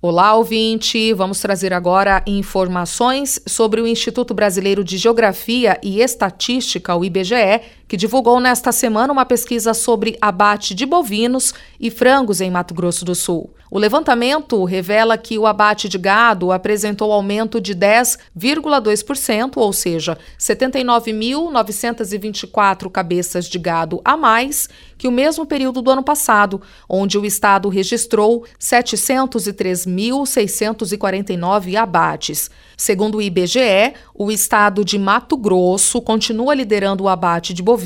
Olá, ouvinte! Vamos trazer agora informações sobre o Instituto Brasileiro de Geografia e Estatística, o IBGE, que divulgou nesta semana uma pesquisa sobre abate de bovinos e frangos em Mato Grosso do Sul. O levantamento revela que o abate de gado apresentou aumento de 10,2%, ou seja, 79.924 cabeças de gado a mais que o mesmo período do ano passado, onde o estado registrou 703.649 abates. Segundo o IBGE, o estado de Mato Grosso continua liderando o abate de bovinos,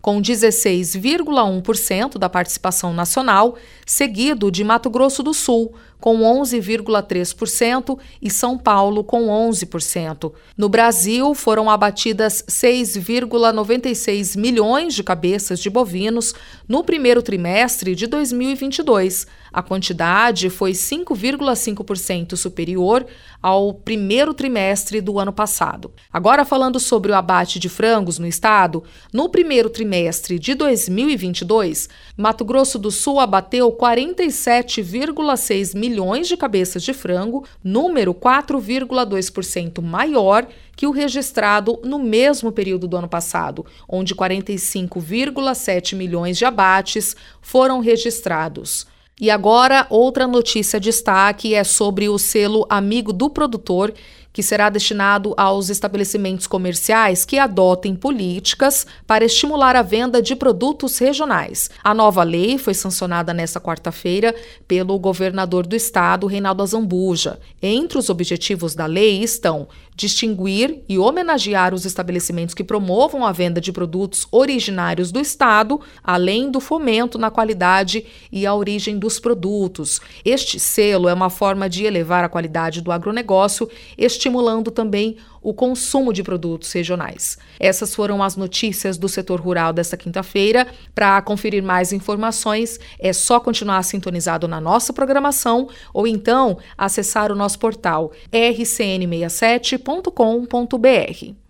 com 16,1% da participação nacional, seguido de Mato Grosso do Sul, com 11,3% e São Paulo com 11%. No Brasil, foram abatidas 6,96 milhões de cabeças de bovinos no primeiro trimestre de 2022. A quantidade foi 5,5% superior ao primeiro trimestre do ano passado. Agora, falando sobre o abate de frangos no estado, no primeiro trimestre de 2022, Mato Grosso do Sul abateu 47,6 milhões de cabeças de frango, número 4,2% maior que o registrado no mesmo período do ano passado, onde 45,7 milhões de abates foram registrados. E agora, outra notícia de destaque é sobre o selo Amigo do Produtor, que será destinado aos estabelecimentos comerciais que adotem políticas para estimular a venda de produtos regionais. A nova lei foi sancionada nesta quarta-feira pelo governador do estado, Reinaldo Azambuja. Entre os objetivos da lei estão distinguir e homenagear os estabelecimentos que promovam a venda de produtos originários do estado, além do fomento na qualidade e a origem dos produtos. Este selo é uma forma de elevar a qualidade do agronegócio, estimulando também o consumo de produtos regionais. Essas foram as notícias do setor rural desta quinta-feira. Para conferir mais informações, é só continuar sintonizado na nossa programação ou então acessar o nosso portal rcn67.com.br.